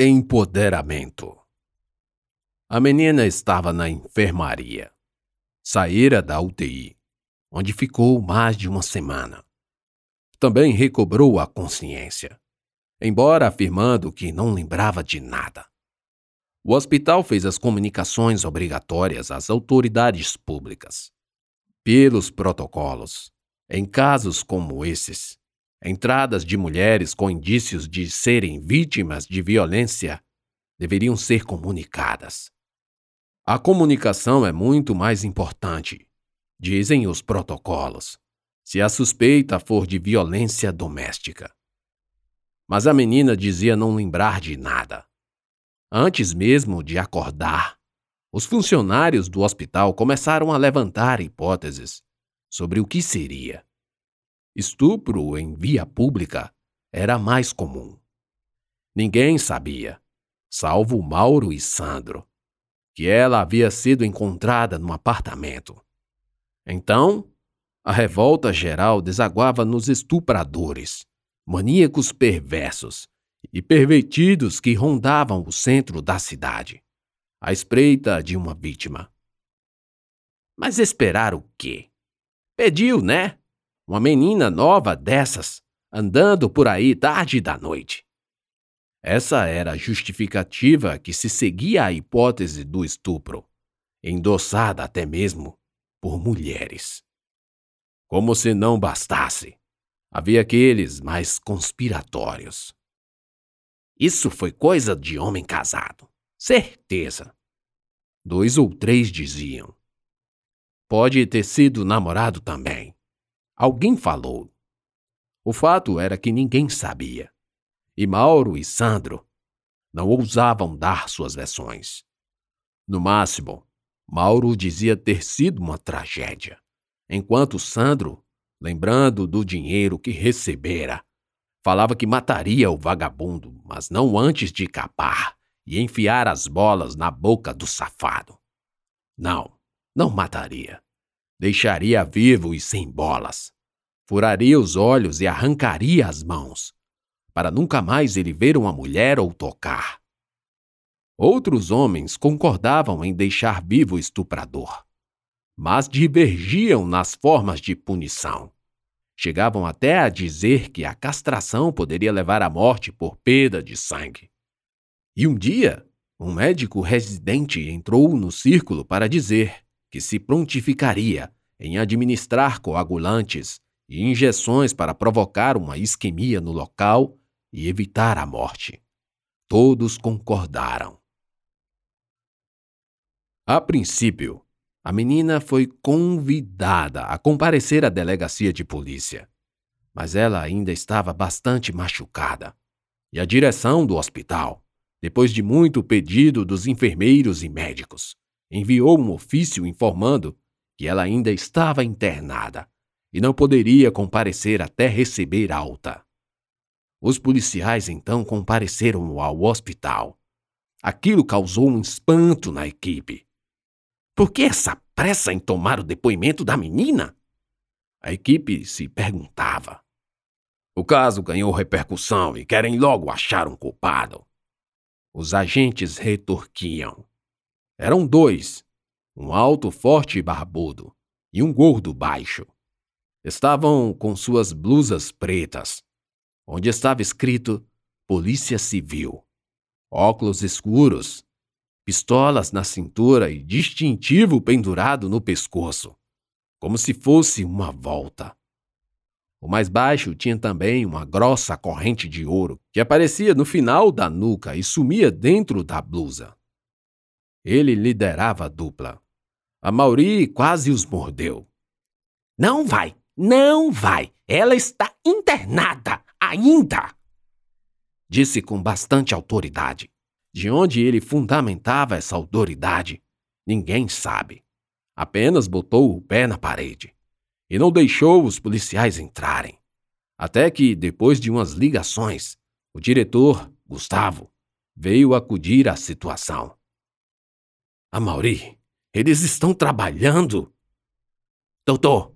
Empoderamento. A menina estava na enfermaria. Saíra da UTI, onde ficou mais de uma semana. Também recobrou a consciência, embora afirmando que não lembrava de nada. O hospital fez as comunicações obrigatórias às autoridades públicas. Pelos protocolos, em casos como esses, Entradas de mulheres com indícios de serem vítimas de violência deveriam ser comunicadas. A comunicação é muito mais importante, dizem os protocolos, se a suspeita for de violência doméstica. Mas a menina dizia não lembrar de nada. Antes mesmo de acordar, os funcionários do hospital começaram a levantar hipóteses sobre o que seria. Estupro em via pública era mais comum. Ninguém sabia, salvo Mauro e Sandro, que ela havia sido encontrada no apartamento. Então, a revolta geral desaguava nos estupradores, maníacos perversos e pervertidos que rondavam o centro da cidade, à espreita de uma vítima. Mas esperar o quê? Pediu, né? Uma menina nova dessas, andando por aí tarde da noite. Essa era a justificativa que se seguia à hipótese do estupro, endossada até mesmo por mulheres. Como se não bastasse, havia aqueles mais conspiratórios. Isso foi coisa de homem casado, certeza. Dois ou três diziam. Pode ter sido namorado também. Alguém falou. O fato era que ninguém sabia. E Mauro e Sandro não ousavam dar suas versões. No máximo, Mauro dizia ter sido uma tragédia, enquanto Sandro, lembrando do dinheiro que recebera, falava que mataria o vagabundo, mas não antes de capar e enfiar as bolas na boca do safado. Não, não mataria deixaria vivo e sem bolas. Furaria os olhos e arrancaria as mãos, para nunca mais ele ver uma mulher ou tocar. Outros homens concordavam em deixar vivo o estuprador, mas divergiam nas formas de punição. Chegavam até a dizer que a castração poderia levar à morte por perda de sangue. E um dia, um médico residente entrou no círculo para dizer que se prontificaria em administrar coagulantes e injeções para provocar uma isquemia no local e evitar a morte. Todos concordaram. A princípio, a menina foi convidada a comparecer à delegacia de polícia, mas ela ainda estava bastante machucada. E a direção do hospital, depois de muito pedido dos enfermeiros e médicos, enviou um ofício informando que ela ainda estava internada e não poderia comparecer até receber alta. Os policiais então compareceram ao hospital. Aquilo causou um espanto na equipe. Por que essa pressa em tomar o depoimento da menina? A equipe se perguntava. O caso ganhou repercussão e querem logo achar um culpado. Os agentes retorquiam. Eram dois um alto, forte e barbudo, e um gordo baixo. Estavam com suas blusas pretas, onde estava escrito Polícia Civil, óculos escuros, pistolas na cintura e distintivo pendurado no pescoço, como se fosse uma volta. O mais baixo tinha também uma grossa corrente de ouro que aparecia no final da nuca e sumia dentro da blusa. Ele liderava a dupla. A Mauri quase os mordeu. Não vai, não vai. Ela está internada ainda. Disse com bastante autoridade. De onde ele fundamentava essa autoridade, ninguém sabe. Apenas botou o pé na parede e não deixou os policiais entrarem. Até que, depois de umas ligações, o diretor, Gustavo, veio acudir à situação. A Mauri eles estão trabalhando. Doutor,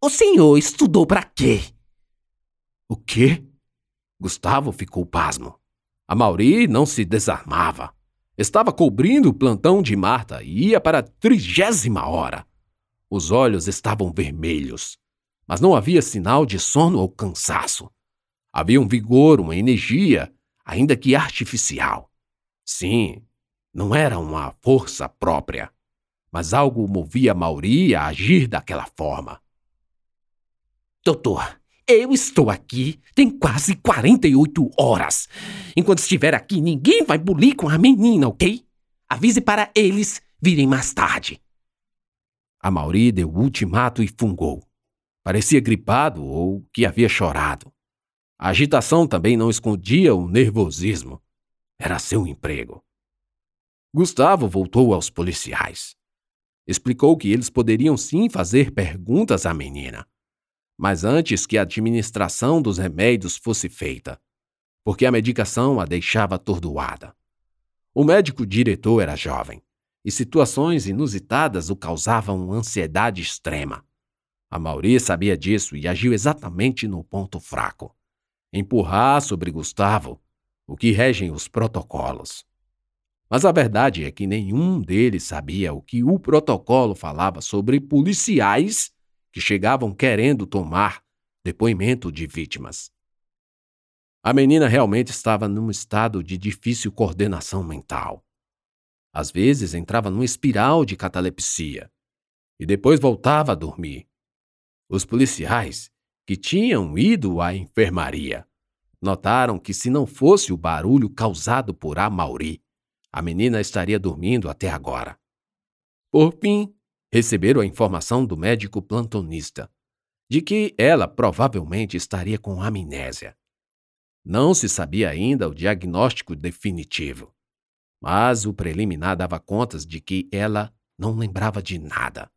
o senhor estudou para quê? O quê? Gustavo ficou pasmo. A Mauri não se desarmava. Estava cobrindo o plantão de Marta e ia para a trigésima hora. Os olhos estavam vermelhos, mas não havia sinal de sono ou cansaço. Havia um vigor, uma energia, ainda que artificial. Sim, não era uma força própria, mas algo movia Mauri a agir daquela forma. Doutor, eu estou aqui tem quase 48 horas. Enquanto estiver aqui, ninguém vai bulir com a menina, ok? Avise para eles virem mais tarde. A Mauri deu o ultimato e fungou. Parecia gripado ou que havia chorado. A agitação também não escondia o nervosismo. Era seu emprego. Gustavo voltou aos policiais. Explicou que eles poderiam sim fazer perguntas à menina, mas antes que a administração dos remédios fosse feita, porque a medicação a deixava atordoada. O médico diretor era jovem e situações inusitadas o causavam ansiedade extrema. A Mauri sabia disso e agiu exatamente no ponto fraco empurrar sobre Gustavo o que regem os protocolos. Mas a verdade é que nenhum deles sabia o que o protocolo falava sobre policiais que chegavam querendo tomar depoimento de vítimas. A menina realmente estava num estado de difícil coordenação mental. Às vezes entrava numa espiral de catalepsia e depois voltava a dormir. Os policiais, que tinham ido à enfermaria, notaram que se não fosse o barulho causado por Amauri, a menina estaria dormindo até agora. Por fim, receberam a informação do médico plantonista de que ela provavelmente estaria com amnésia. Não se sabia ainda o diagnóstico definitivo mas o preliminar dava contas de que ela não lembrava de nada,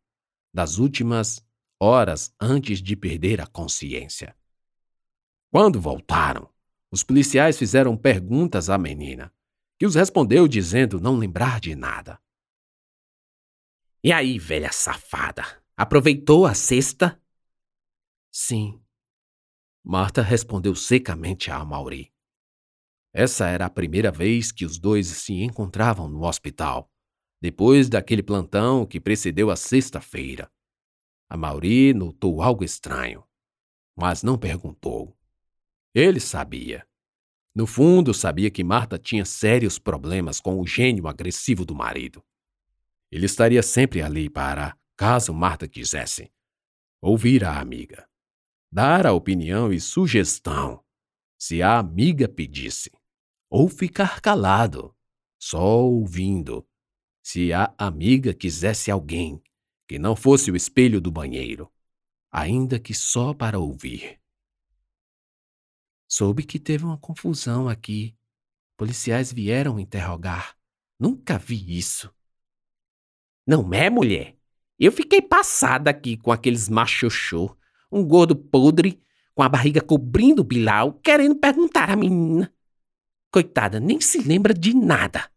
das últimas horas antes de perder a consciência. Quando voltaram, os policiais fizeram perguntas à menina, que os respondeu dizendo não lembrar de nada. E aí, velha safada, aproveitou a cesta? Sim. Marta respondeu secamente a Mauri. Essa era a primeira vez que os dois se encontravam no hospital, depois daquele plantão que precedeu a sexta-feira. A Mauri notou algo estranho, mas não perguntou. Ele sabia. No fundo, sabia que Marta tinha sérios problemas com o gênio agressivo do marido. Ele estaria sempre ali para, caso Marta quisesse, ouvir a amiga, dar a opinião e sugestão, se a amiga pedisse ou ficar calado, só ouvindo, se a amiga quisesse alguém que não fosse o espelho do banheiro, ainda que só para ouvir. Soube que teve uma confusão aqui. Policiais vieram interrogar. Nunca vi isso. Não é, mulher? Eu fiquei passada aqui com aqueles machoxô, um gordo podre, com a barriga cobrindo o bilau, querendo perguntar à menina. Coitada, nem se lembra de nada.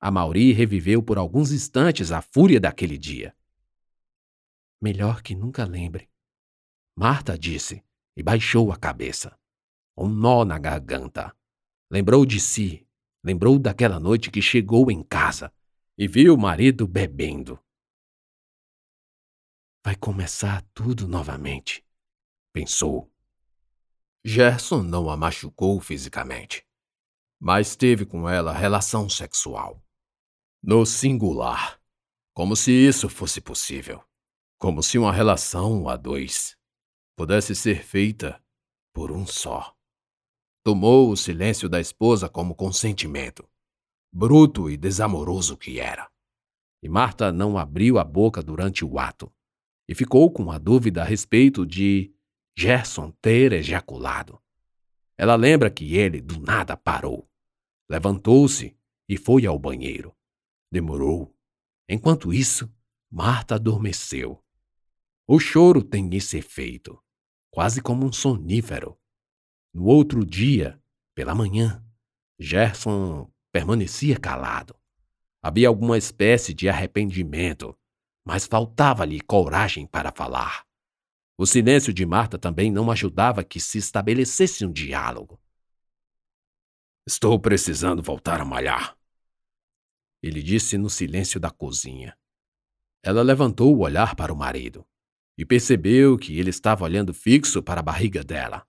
A Mauri reviveu por alguns instantes a fúria daquele dia. Melhor que nunca lembre. Marta disse e baixou a cabeça. Um nó na garganta. Lembrou de si, lembrou daquela noite que chegou em casa e viu o marido bebendo. Vai começar tudo novamente, pensou. Gerson não a machucou fisicamente, mas teve com ela relação sexual. No singular, como se isso fosse possível. Como se uma relação a dois pudesse ser feita por um só. Tomou o silêncio da esposa como consentimento, bruto e desamoroso que era. E Marta não abriu a boca durante o ato, e ficou com a dúvida a respeito de Gerson ter ejaculado. Ela lembra que ele do nada parou. Levantou-se e foi ao banheiro. Demorou. Enquanto isso, Marta adormeceu. O choro tem esse efeito, quase como um sonífero. No outro dia, pela manhã, Gerson permanecia calado. Havia alguma espécie de arrependimento, mas faltava-lhe coragem para falar. O silêncio de Marta também não ajudava que se estabelecesse um diálogo. Estou precisando voltar a malhar. Ele disse no silêncio da cozinha. Ela levantou o olhar para o marido e percebeu que ele estava olhando fixo para a barriga dela.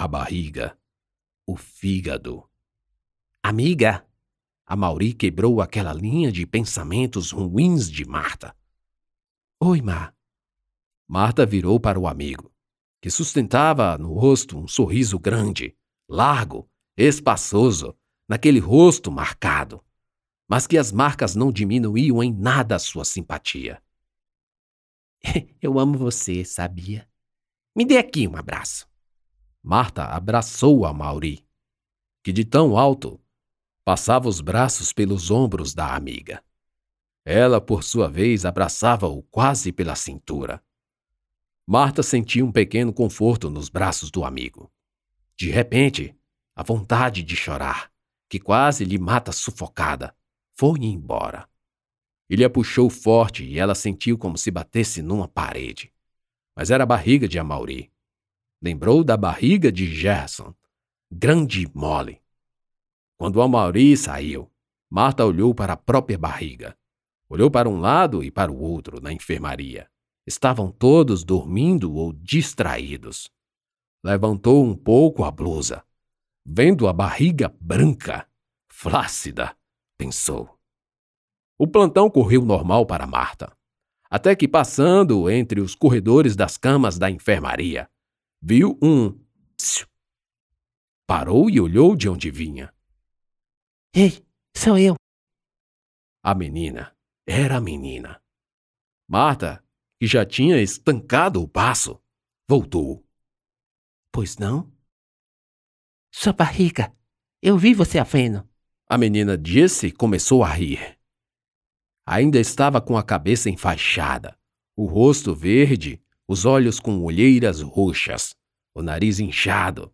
A barriga. O fígado. Amiga! A Mauri quebrou aquela linha de pensamentos ruins de Marta. Oi, Mar. Marta virou para o amigo, que sustentava no rosto um sorriso grande, largo, espaçoso, naquele rosto marcado, mas que as marcas não diminuíam em nada a sua simpatia. Eu amo você, sabia? Me dê aqui um abraço. Marta abraçou a Mauri, que de tão alto passava os braços pelos ombros da amiga. Ela, por sua vez, abraçava-o quase pela cintura. Marta sentia um pequeno conforto nos braços do amigo. De repente, a vontade de chorar, que quase lhe mata sufocada, foi embora. Ele a puxou forte e ela sentiu como se batesse numa parede. Mas era a barriga de Amauri. Lembrou da barriga de Gerson, grande e mole. Quando Amauri saiu, Marta olhou para a própria barriga. Olhou para um lado e para o outro na enfermaria. Estavam todos dormindo ou distraídos. Levantou um pouco a blusa. Vendo a barriga branca, flácida, pensou. O plantão correu normal para Marta. Até que, passando entre os corredores das camas da enfermaria, viu um. Parou e olhou de onde vinha. Ei, sou eu. A menina era a menina. Marta que já tinha estancado o passo, voltou. Pois não? Sua barriga. Eu vi você avendo. A menina disse e começou a rir. Ainda estava com a cabeça enfaixada, o rosto verde, os olhos com olheiras roxas, o nariz inchado,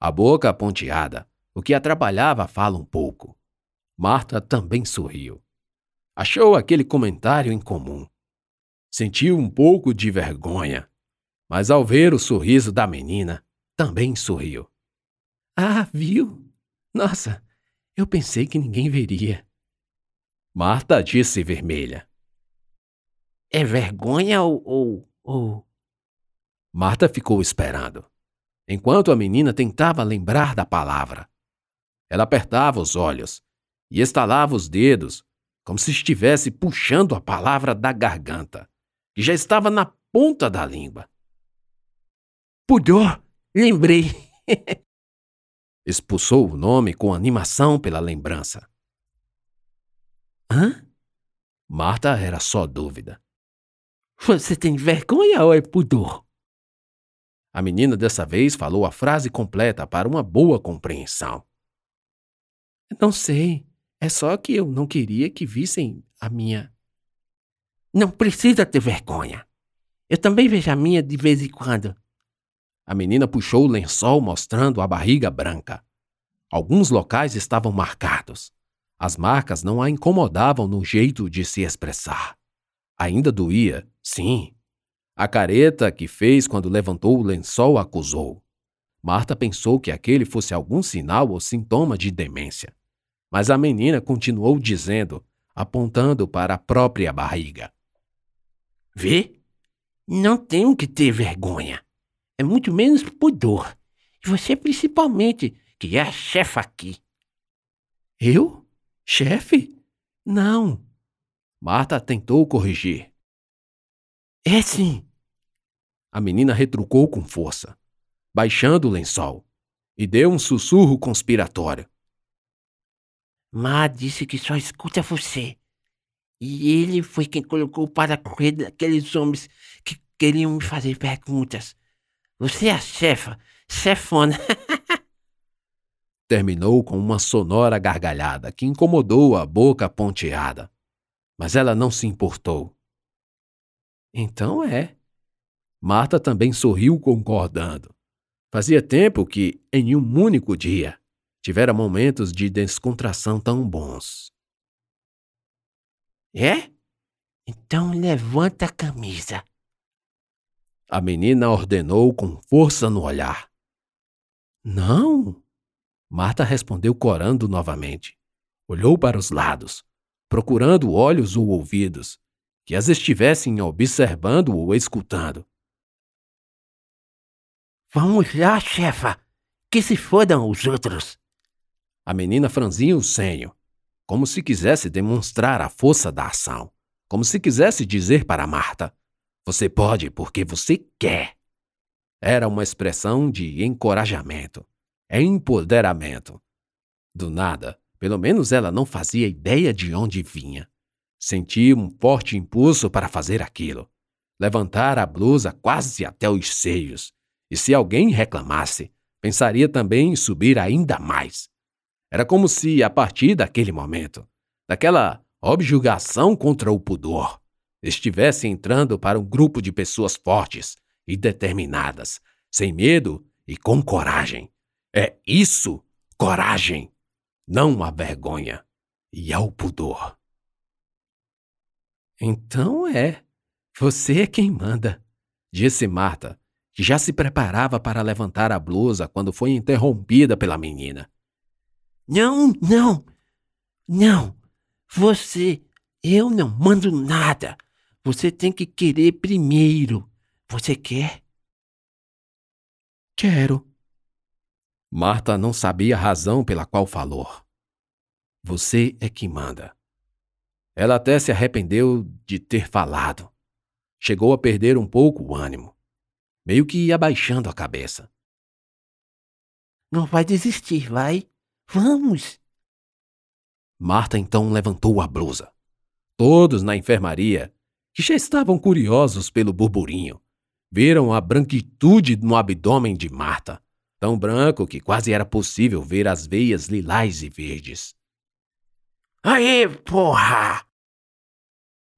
a boca ponteada, o que atrapalhava a fala um pouco. Marta também sorriu. Achou aquele comentário incomum. Sentiu um pouco de vergonha, mas ao ver o sorriso da menina, também sorriu. Ah, viu? Nossa, eu pensei que ninguém veria. Marta disse vermelha. É vergonha ou, ou, ou. Marta ficou esperando, enquanto a menina tentava lembrar da palavra. Ela apertava os olhos e estalava os dedos, como se estivesse puxando a palavra da garganta que já estava na ponta da língua. Pudor, lembrei. Expulsou o nome com animação pela lembrança. Hã? Marta era só dúvida. Você tem vergonha ou é pudor? A menina dessa vez falou a frase completa para uma boa compreensão. Não sei. É só que eu não queria que vissem a minha não precisa ter vergonha. Eu também vejo a minha de vez em quando. A menina puxou o lençol mostrando a barriga branca. Alguns locais estavam marcados. As marcas não a incomodavam no jeito de se expressar. Ainda doía, sim. A careta que fez quando levantou o lençol acusou. Marta pensou que aquele fosse algum sinal ou sintoma de demência. Mas a menina continuou dizendo, apontando para a própria barriga. Vê? Não tenho que ter vergonha. É muito menos pudor. E você principalmente, que é a chefa aqui. Eu? Chefe? Não. Marta tentou corrigir. É sim. A menina retrucou com força, baixando o lençol, e deu um sussurro conspiratório. Má disse que só escuta você. E ele foi quem colocou para correr daqueles homens que queriam me fazer perguntas. Você é a chefa, chefona. Terminou com uma sonora gargalhada que incomodou a boca ponteada. Mas ela não se importou. Então é. Marta também sorriu concordando. Fazia tempo que, em um único dia, tivera momentos de descontração tão bons. É? Então levanta a camisa. A menina ordenou com força no olhar. Não. Marta respondeu corando novamente. Olhou para os lados, procurando olhos ou ouvidos que as estivessem observando ou escutando. Vamos lá, chefa, que se fodam os outros. A menina franzia o senho, como se quisesse demonstrar a força da ação, como se quisesse dizer para Marta: Você pode porque você quer. Era uma expressão de encorajamento, empoderamento. Do nada, pelo menos ela não fazia ideia de onde vinha. Sentia um forte impulso para fazer aquilo. Levantar a blusa quase até os seios. E se alguém reclamasse, pensaria também em subir ainda mais. Era como se, a partir daquele momento, daquela objulgação contra o pudor, estivesse entrando para um grupo de pessoas fortes e determinadas, sem medo e com coragem. É isso, coragem, não a vergonha e ao pudor. Então é. Você é quem manda, disse Marta, que já se preparava para levantar a blusa quando foi interrompida pela menina. Não, não, não. Você, eu não mando nada. Você tem que querer primeiro. Você quer? Quero. Marta não sabia a razão pela qual falou. Você é que manda. Ela até se arrependeu de ter falado. Chegou a perder um pouco o ânimo, meio que abaixando a cabeça. Não vai desistir, vai? Vamos! Marta então levantou a blusa. Todos na enfermaria, que já estavam curiosos pelo burburinho, viram a branquitude no abdômen de Marta, tão branco que quase era possível ver as veias lilás e verdes. Aê, porra!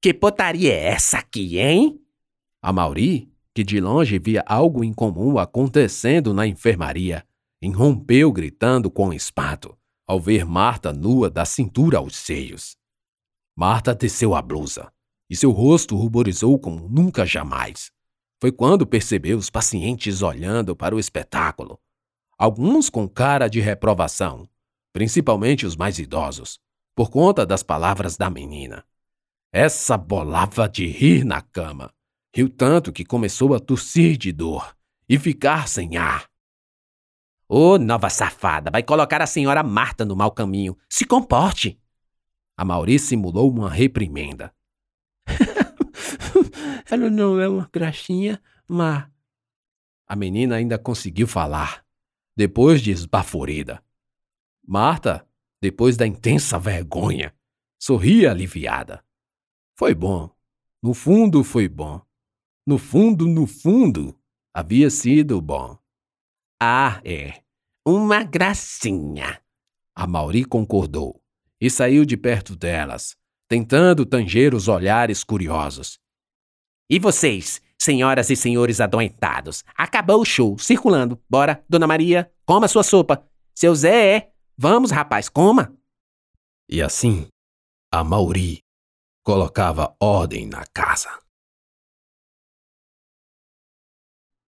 Que potaria é essa aqui, hein? A Mauri, que de longe via algo incomum acontecendo na enfermaria, irrompeu gritando com espanto ao ver Marta nua da cintura aos seios. Marta desceu a blusa e seu rosto ruborizou como nunca jamais. Foi quando percebeu os pacientes olhando para o espetáculo, alguns com cara de reprovação, principalmente os mais idosos, por conta das palavras da menina. Essa bolava de rir na cama. Riu tanto que começou a tossir de dor e ficar sem ar. Ô, oh, nova safada, vai colocar a senhora Marta no mau caminho. Se comporte. A Maurícia simulou uma reprimenda. Ela não é uma graxinha, mas. A menina ainda conseguiu falar, depois de esbaforida. Marta depois da intensa vergonha, sorria aliviada. Foi bom. No fundo, foi bom. No fundo, no fundo, havia sido bom. Ah, é. Uma gracinha. A Mauri concordou e saiu de perto delas, tentando tanger os olhares curiosos. E vocês, senhoras e senhores adoentados, acabou o show, circulando. Bora, Dona Maria, coma sua sopa. Seu Zé é Vamos, rapaz, coma. E assim, a Mauri colocava ordem na casa.